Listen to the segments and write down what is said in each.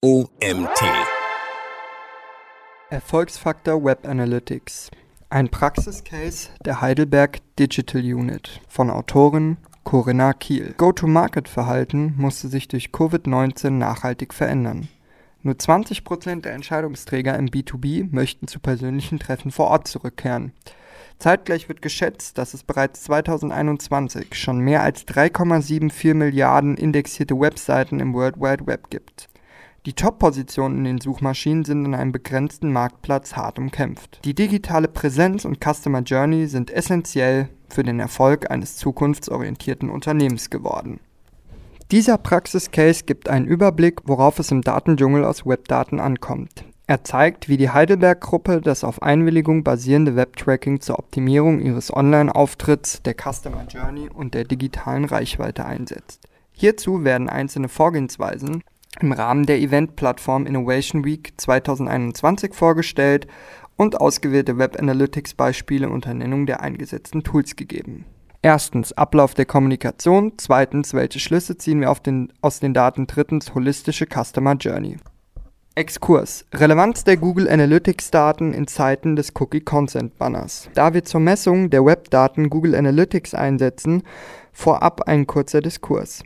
OMT. Erfolgsfaktor Web Analytics. Ein Praxiscase der Heidelberg Digital Unit von Autorin Corinna Kiel. Go-to-Market-Verhalten musste sich durch Covid-19 nachhaltig verändern. Nur 20% der Entscheidungsträger im B2B möchten zu persönlichen Treffen vor Ort zurückkehren. Zeitgleich wird geschätzt, dass es bereits 2021 schon mehr als 3,74 Milliarden indexierte Webseiten im World Wide Web gibt. Die Top-Positionen in den Suchmaschinen sind in einem begrenzten Marktplatz hart umkämpft. Die digitale Präsenz und Customer Journey sind essentiell für den Erfolg eines zukunftsorientierten Unternehmens geworden. Dieser Praxiscase gibt einen Überblick, worauf es im Datendschungel aus Webdaten ankommt. Er zeigt, wie die Heidelberg-Gruppe das auf Einwilligung basierende Webtracking zur Optimierung ihres Online-Auftritts, der Customer Journey und der digitalen Reichweite einsetzt. Hierzu werden einzelne Vorgehensweisen im Rahmen der Event-Plattform Innovation Week 2021 vorgestellt und ausgewählte Web Analytics-Beispiele unter Nennung der eingesetzten Tools gegeben. Erstens Ablauf der Kommunikation, zweitens welche Schlüsse ziehen wir den, aus den Daten, drittens holistische Customer Journey. Exkurs. Relevanz der Google Analytics Daten in Zeiten des Cookie Consent Banners. Da wir zur Messung der Webdaten Google Analytics einsetzen, vorab ein kurzer Diskurs.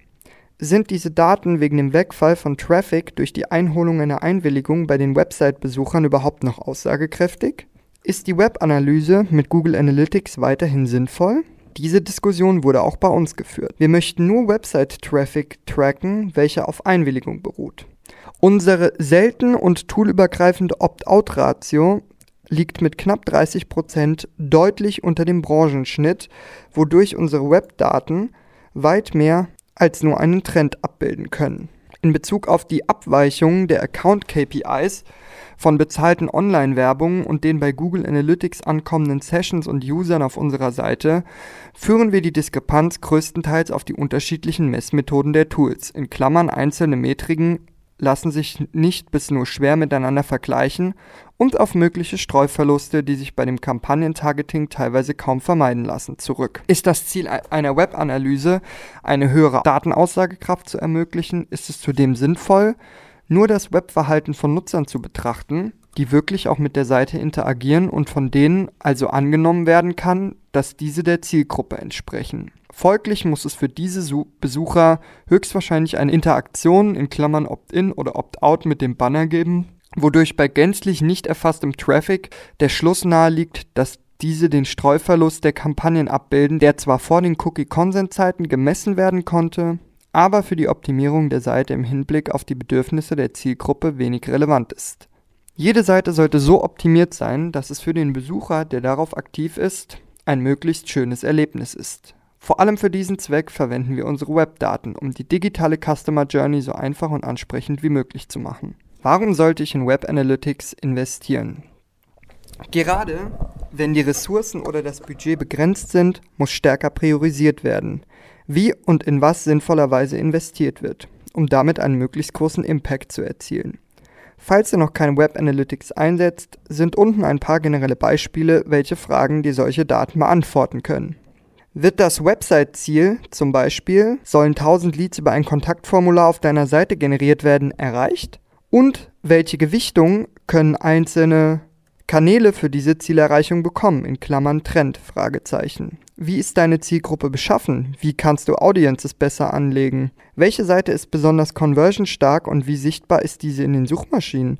Sind diese Daten wegen dem Wegfall von Traffic durch die Einholung einer Einwilligung bei den Website-Besuchern überhaupt noch aussagekräftig? Ist die Webanalyse mit Google Analytics weiterhin sinnvoll? Diese Diskussion wurde auch bei uns geführt. Wir möchten nur Website-Traffic tracken, welcher auf Einwilligung beruht. Unsere selten und toolübergreifende Opt-out-Ratio liegt mit knapp 30% deutlich unter dem Branchenschnitt, wodurch unsere Webdaten weit mehr als nur einen Trend abbilden können. In Bezug auf die Abweichungen der Account-KPIs von bezahlten Online-Werbungen und den bei Google Analytics ankommenden Sessions und Usern auf unserer Seite führen wir die Diskrepanz größtenteils auf die unterschiedlichen Messmethoden der Tools, in Klammern einzelne Metriken lassen sich nicht bis nur schwer miteinander vergleichen und auf mögliche Streuverluste, die sich bei dem Kampagnentargeting teilweise kaum vermeiden lassen, zurück. Ist das Ziel einer Webanalyse, eine höhere Datenaussagekraft zu ermöglichen, ist es zudem sinnvoll, nur das Webverhalten von Nutzern zu betrachten, die wirklich auch mit der Seite interagieren und von denen also angenommen werden kann, dass diese der Zielgruppe entsprechen. Folglich muss es für diese Besucher höchstwahrscheinlich eine Interaktion in Klammern Opt-in oder Opt-out mit dem Banner geben, wodurch bei gänzlich nicht erfasstem Traffic der Schluss naheliegt, dass diese den Streuverlust der Kampagnen abbilden, der zwar vor den Cookie-Consent-Zeiten gemessen werden konnte, aber für die Optimierung der Seite im Hinblick auf die Bedürfnisse der Zielgruppe wenig relevant ist. Jede Seite sollte so optimiert sein, dass es für den Besucher, der darauf aktiv ist, ein möglichst schönes Erlebnis ist. Vor allem für diesen Zweck verwenden wir unsere Webdaten, um die digitale Customer Journey so einfach und ansprechend wie möglich zu machen. Warum sollte ich in Web Analytics investieren? Gerade wenn die Ressourcen oder das Budget begrenzt sind, muss stärker priorisiert werden, wie und in was sinnvollerweise investiert wird, um damit einen möglichst großen Impact zu erzielen. Falls ihr noch kein Web Analytics einsetzt, sind unten ein paar generelle Beispiele, welche Fragen die solche Daten beantworten können. Wird das Website-Ziel, zum Beispiel, sollen 1000 Leads über ein Kontaktformular auf deiner Seite generiert werden, erreicht? Und welche Gewichtung können einzelne Kanäle für diese Zielerreichung bekommen, in Klammern Trend, Fragezeichen. Wie ist deine Zielgruppe beschaffen? Wie kannst du Audiences besser anlegen? Welche Seite ist besonders conversionstark und wie sichtbar ist diese in den Suchmaschinen?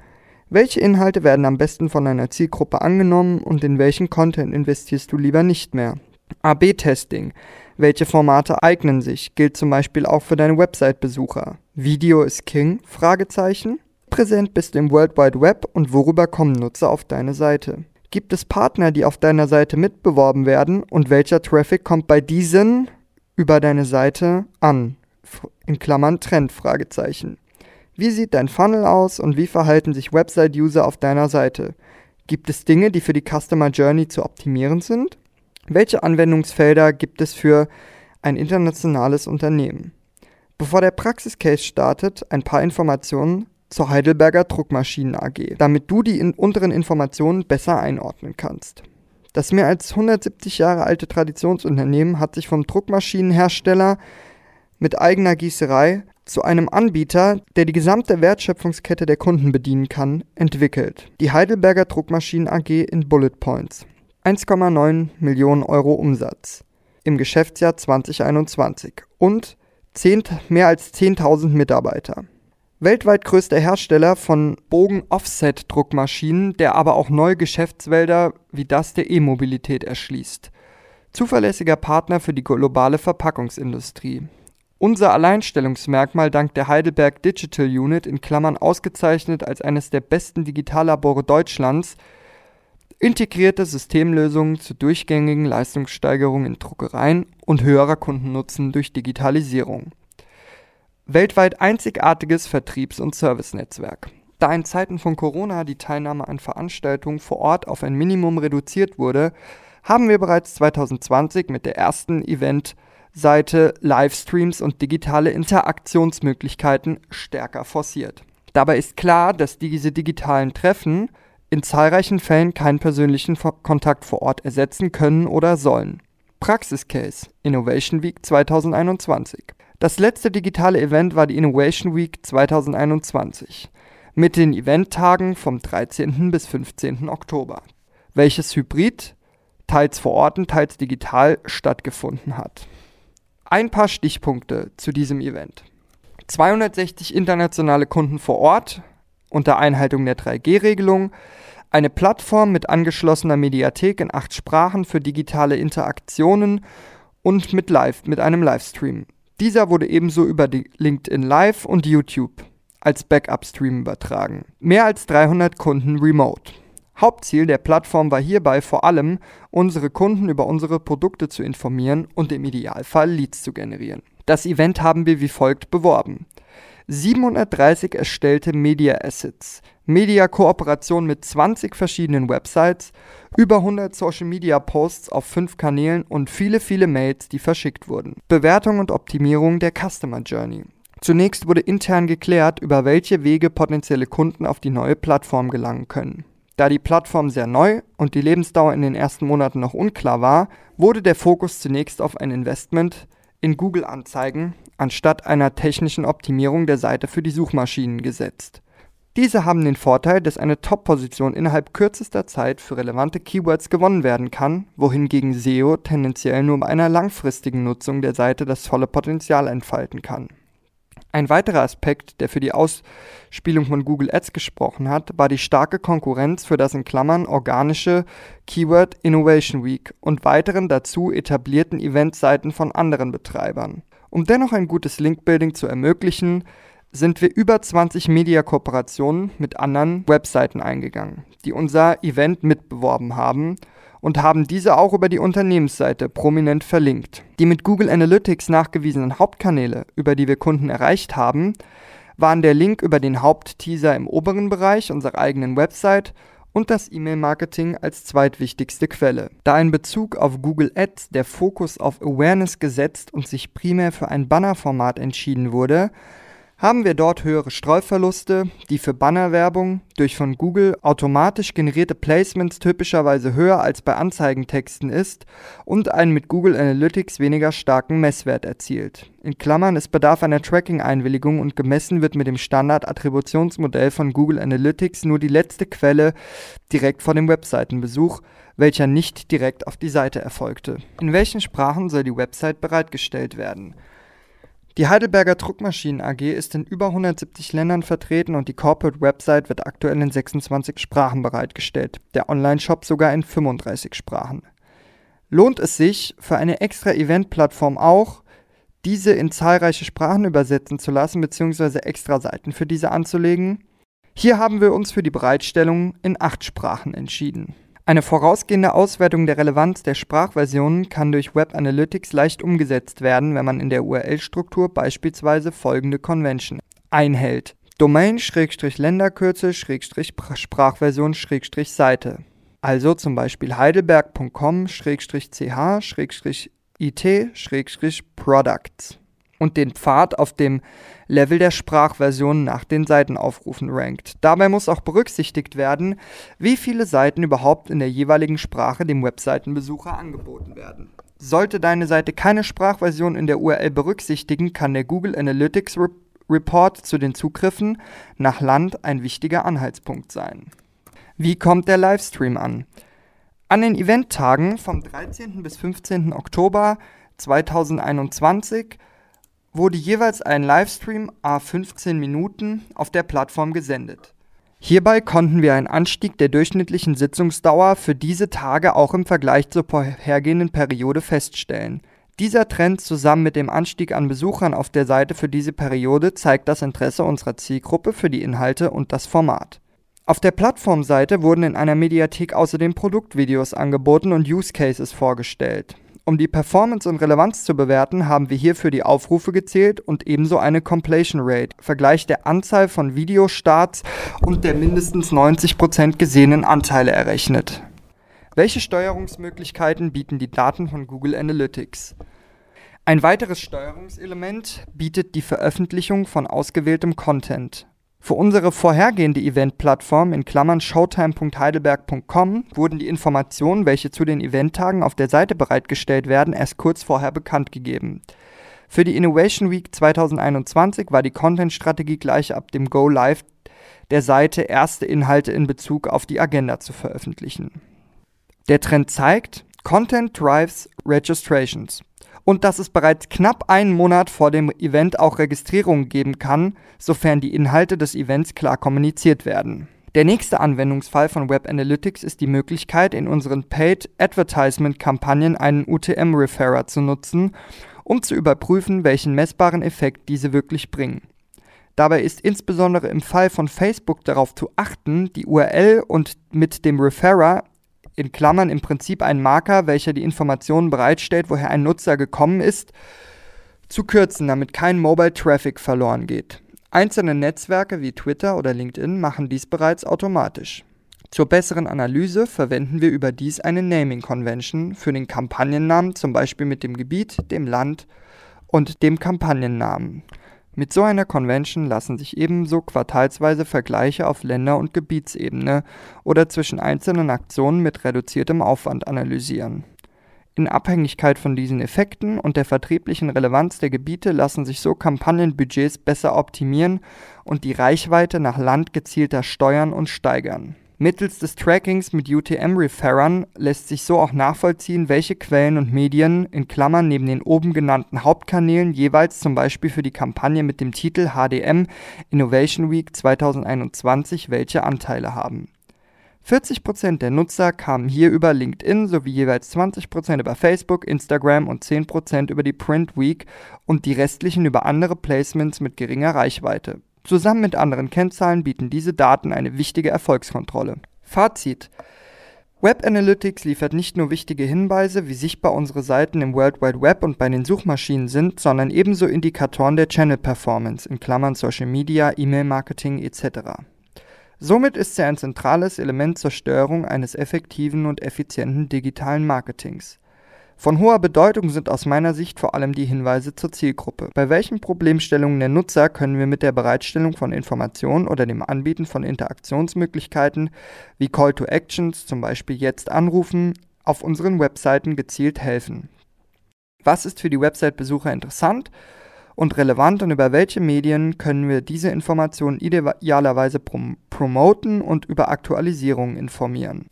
Welche Inhalte werden am besten von deiner Zielgruppe angenommen und in welchen Content investierst du lieber nicht mehr? AB-Testing. Welche Formate eignen sich? Gilt zum Beispiel auch für deine Website-Besucher. Video ist King? Fragezeichen. Präsent bist du im World Wide Web und worüber kommen Nutzer auf deine Seite? Gibt es Partner, die auf deiner Seite mitbeworben werden und welcher Traffic kommt bei diesen über deine Seite an? In Klammern Trend? Fragezeichen. Wie sieht dein Funnel aus und wie verhalten sich Website-User auf deiner Seite? Gibt es Dinge, die für die Customer Journey zu optimieren sind? Welche Anwendungsfelder gibt es für ein internationales Unternehmen? Bevor der Praxiscase startet, ein paar Informationen zur Heidelberger Druckmaschinen AG, damit du die in unteren Informationen besser einordnen kannst. Das mehr als 170 Jahre alte Traditionsunternehmen hat sich vom Druckmaschinenhersteller mit eigener Gießerei zu einem Anbieter, der die gesamte Wertschöpfungskette der Kunden bedienen kann, entwickelt. Die Heidelberger Druckmaschinen AG in Bullet Points. 1,9 Millionen Euro Umsatz im Geschäftsjahr 2021 und 10, mehr als 10.000 Mitarbeiter. Weltweit größter Hersteller von Bogen-Offset-Druckmaschinen, der aber auch neue Geschäftswälder wie das der E-Mobilität erschließt. Zuverlässiger Partner für die globale Verpackungsindustrie. Unser Alleinstellungsmerkmal dank der Heidelberg Digital Unit in Klammern ausgezeichnet als eines der besten Digitallabore Deutschlands integrierte Systemlösungen zur durchgängigen Leistungssteigerung in Druckereien und höherer Kundennutzen durch Digitalisierung. Weltweit einzigartiges Vertriebs- und Servicenetzwerk. Da in Zeiten von Corona die Teilnahme an Veranstaltungen vor Ort auf ein Minimum reduziert wurde, haben wir bereits 2020 mit der ersten Eventseite Livestreams und digitale Interaktionsmöglichkeiten stärker forciert. Dabei ist klar, dass diese digitalen Treffen in zahlreichen Fällen keinen persönlichen Kontakt vor Ort ersetzen können oder sollen. Praxiscase Innovation Week 2021 das letzte digitale Event war die Innovation Week 2021 mit den Eventtagen vom 13. bis 15. Oktober, welches hybrid, teils vor Ort und teils digital stattgefunden hat. Ein paar Stichpunkte zu diesem Event. 260 internationale Kunden vor Ort unter Einhaltung der 3G-Regelung, eine Plattform mit angeschlossener Mediathek in acht Sprachen für digitale Interaktionen und mit Live, mit einem Livestream. Dieser wurde ebenso über die LinkedIn Live und YouTube als Backup-Stream übertragen. Mehr als 300 Kunden remote. Hauptziel der Plattform war hierbei vor allem, unsere Kunden über unsere Produkte zu informieren und im Idealfall Leads zu generieren. Das Event haben wir wie folgt beworben. 730 erstellte Media Assets, Media-Kooperation mit 20 verschiedenen Websites, über 100 Social-Media-Posts auf 5 Kanälen und viele, viele Mails, die verschickt wurden. Bewertung und Optimierung der Customer Journey. Zunächst wurde intern geklärt, über welche Wege potenzielle Kunden auf die neue Plattform gelangen können. Da die Plattform sehr neu und die Lebensdauer in den ersten Monaten noch unklar war, wurde der Fokus zunächst auf ein Investment in Google-Anzeigen anstatt einer technischen Optimierung der Seite für die Suchmaschinen gesetzt. Diese haben den Vorteil, dass eine Top-Position innerhalb kürzester Zeit für relevante Keywords gewonnen werden kann, wohingegen SEO tendenziell nur bei einer langfristigen Nutzung der Seite das volle Potenzial entfalten kann. Ein weiterer Aspekt, der für die Ausspielung von Google Ads gesprochen hat, war die starke Konkurrenz für das in Klammern organische Keyword Innovation Week und weiteren dazu etablierten Eventseiten von anderen Betreibern. Um dennoch ein gutes Linkbuilding zu ermöglichen, sind wir über 20 Media-Kooperationen mit anderen Webseiten eingegangen, die unser Event mitbeworben haben und haben diese auch über die Unternehmensseite prominent verlinkt. Die mit Google Analytics nachgewiesenen Hauptkanäle, über die wir Kunden erreicht haben, waren der Link über den Hauptteaser im oberen Bereich unserer eigenen Website und das E-Mail-Marketing als zweitwichtigste Quelle. Da in Bezug auf Google Ads der Fokus auf Awareness gesetzt und sich primär für ein Bannerformat entschieden wurde, haben wir dort höhere Streuverluste, die für Bannerwerbung durch von Google automatisch generierte Placements typischerweise höher als bei Anzeigentexten ist und einen mit Google Analytics weniger starken Messwert erzielt. In Klammern, es bedarf einer Tracking-Einwilligung und gemessen wird mit dem Standard-Attributionsmodell von Google Analytics nur die letzte Quelle direkt vor dem Webseitenbesuch, welcher nicht direkt auf die Seite erfolgte. In welchen Sprachen soll die Website bereitgestellt werden? Die Heidelberger Druckmaschinen AG ist in über 170 Ländern vertreten und die Corporate Website wird aktuell in 26 Sprachen bereitgestellt, der Online-Shop sogar in 35 Sprachen. Lohnt es sich, für eine extra Event-Plattform auch, diese in zahlreiche Sprachen übersetzen zu lassen bzw. extra Seiten für diese anzulegen? Hier haben wir uns für die Bereitstellung in acht Sprachen entschieden. Eine vorausgehende Auswertung der Relevanz der Sprachversionen kann durch Web Analytics leicht umgesetzt werden, wenn man in der URL-Struktur beispielsweise folgende Convention einhält. Domain-Länderkürzel-Sprachversion-Seite. Also zum Beispiel heidelberg.com-ch-it-products und den Pfad auf dem Level der Sprachversion nach den Seitenaufrufen rankt. Dabei muss auch berücksichtigt werden, wie viele Seiten überhaupt in der jeweiligen Sprache dem Webseitenbesucher angeboten werden. Sollte deine Seite keine Sprachversion in der URL berücksichtigen, kann der Google Analytics Report zu den Zugriffen nach Land ein wichtiger Anhaltspunkt sein. Wie kommt der Livestream an? An den Eventtagen vom 13. bis 15. Oktober 2021 wurde jeweils ein Livestream a 15 Minuten auf der Plattform gesendet. Hierbei konnten wir einen Anstieg der durchschnittlichen Sitzungsdauer für diese Tage auch im Vergleich zur vorhergehenden Periode feststellen. Dieser Trend zusammen mit dem Anstieg an Besuchern auf der Seite für diese Periode zeigt das Interesse unserer Zielgruppe für die Inhalte und das Format. Auf der Plattformseite wurden in einer Mediathek außerdem Produktvideos angeboten und Use Cases vorgestellt. Um die Performance und Relevanz zu bewerten, haben wir hierfür die Aufrufe gezählt und ebenso eine Completion Rate, Vergleich der Anzahl von Videostarts und der mindestens 90% gesehenen Anteile errechnet. Welche Steuerungsmöglichkeiten bieten die Daten von Google Analytics? Ein weiteres Steuerungselement bietet die Veröffentlichung von ausgewähltem Content. Für unsere vorhergehende Eventplattform in Klammern showtime.heidelberg.com wurden die Informationen, welche zu den Eventtagen auf der Seite bereitgestellt werden, erst kurz vorher bekannt gegeben. Für die Innovation Week 2021 war die Content-Strategie gleich ab dem Go Live der Seite erste Inhalte in Bezug auf die Agenda zu veröffentlichen. Der Trend zeigt, Content drives registrations und dass es bereits knapp einen Monat vor dem Event auch Registrierungen geben kann, sofern die Inhalte des Events klar kommuniziert werden. Der nächste Anwendungsfall von Web Analytics ist die Möglichkeit, in unseren Paid Advertisement Kampagnen einen UTM-Referrer zu nutzen, um zu überprüfen, welchen messbaren Effekt diese wirklich bringen. Dabei ist insbesondere im Fall von Facebook darauf zu achten, die URL und mit dem Referrer in Klammern im Prinzip ein Marker, welcher die Informationen bereitstellt, woher ein Nutzer gekommen ist, zu kürzen, damit kein Mobile Traffic verloren geht. Einzelne Netzwerke wie Twitter oder LinkedIn machen dies bereits automatisch. Zur besseren Analyse verwenden wir überdies eine Naming Convention für den Kampagnennamen, zum Beispiel mit dem Gebiet, dem Land und dem Kampagnennamen. Mit so einer Convention lassen sich ebenso quartalsweise Vergleiche auf Länder- und Gebietsebene oder zwischen einzelnen Aktionen mit reduziertem Aufwand analysieren. In Abhängigkeit von diesen Effekten und der vertrieblichen Relevanz der Gebiete lassen sich so Kampagnenbudgets besser optimieren und die Reichweite nach Land gezielter steuern und steigern Mittels des Trackings mit UTM-Referrern lässt sich so auch nachvollziehen, welche Quellen und Medien in Klammern neben den oben genannten Hauptkanälen jeweils zum Beispiel für die Kampagne mit dem Titel HDM Innovation Week 2021 welche Anteile haben. 40% der Nutzer kamen hier über LinkedIn sowie jeweils 20% über Facebook, Instagram und 10% über die Print Week und die restlichen über andere Placements mit geringer Reichweite. Zusammen mit anderen Kennzahlen bieten diese Daten eine wichtige Erfolgskontrolle. Fazit. Web Analytics liefert nicht nur wichtige Hinweise, wie sichtbar unsere Seiten im World Wide Web und bei den Suchmaschinen sind, sondern ebenso Indikatoren der Channel Performance in Klammern Social Media, E-Mail Marketing etc. Somit ist sie ein zentrales Element zur Steuerung eines effektiven und effizienten digitalen Marketings. Von hoher Bedeutung sind aus meiner Sicht vor allem die Hinweise zur Zielgruppe. Bei welchen Problemstellungen der Nutzer können wir mit der Bereitstellung von Informationen oder dem Anbieten von Interaktionsmöglichkeiten wie Call to Actions, zum Beispiel jetzt anrufen, auf unseren Webseiten gezielt helfen? Was ist für die Website-Besucher interessant und relevant und über welche Medien können wir diese Informationen idealerweise prom promoten und über Aktualisierungen informieren?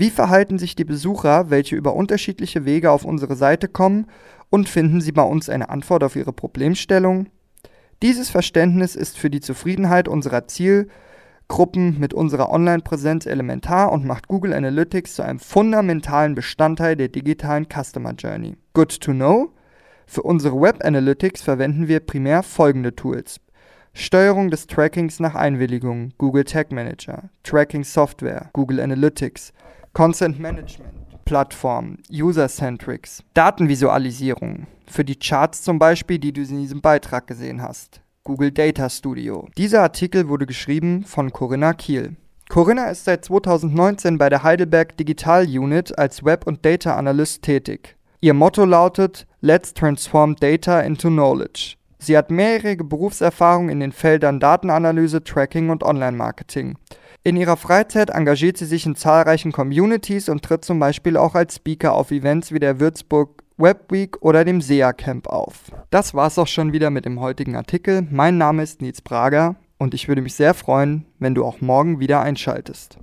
Wie verhalten sich die Besucher, welche über unterschiedliche Wege auf unsere Seite kommen und finden sie bei uns eine Antwort auf ihre Problemstellung? Dieses Verständnis ist für die Zufriedenheit unserer Zielgruppen mit unserer Online-Präsenz elementar und macht Google Analytics zu einem fundamentalen Bestandteil der digitalen Customer Journey. Good to know. Für unsere Web Analytics verwenden wir primär folgende Tools. Steuerung des Trackings nach Einwilligung, Google Tag Manager, Tracking Software, Google Analytics, Content Management, Plattform, User-Centrics, Datenvisualisierung, für die Charts zum Beispiel, die du in diesem Beitrag gesehen hast. Google Data Studio. Dieser Artikel wurde geschrieben von Corinna Kiel. Corinna ist seit 2019 bei der Heidelberg Digital Unit als Web- und Data Analyst tätig. Ihr Motto lautet Let's Transform Data into Knowledge. Sie hat mehrjährige Berufserfahrung in den Feldern Datenanalyse, Tracking und Online-Marketing. In ihrer Freizeit engagiert sie sich in zahlreichen Communities und tritt zum Beispiel auch als Speaker auf Events wie der Würzburg Webweek oder dem SEA Camp auf. Das war's auch schon wieder mit dem heutigen Artikel. Mein Name ist Nils Brager und ich würde mich sehr freuen, wenn du auch morgen wieder einschaltest.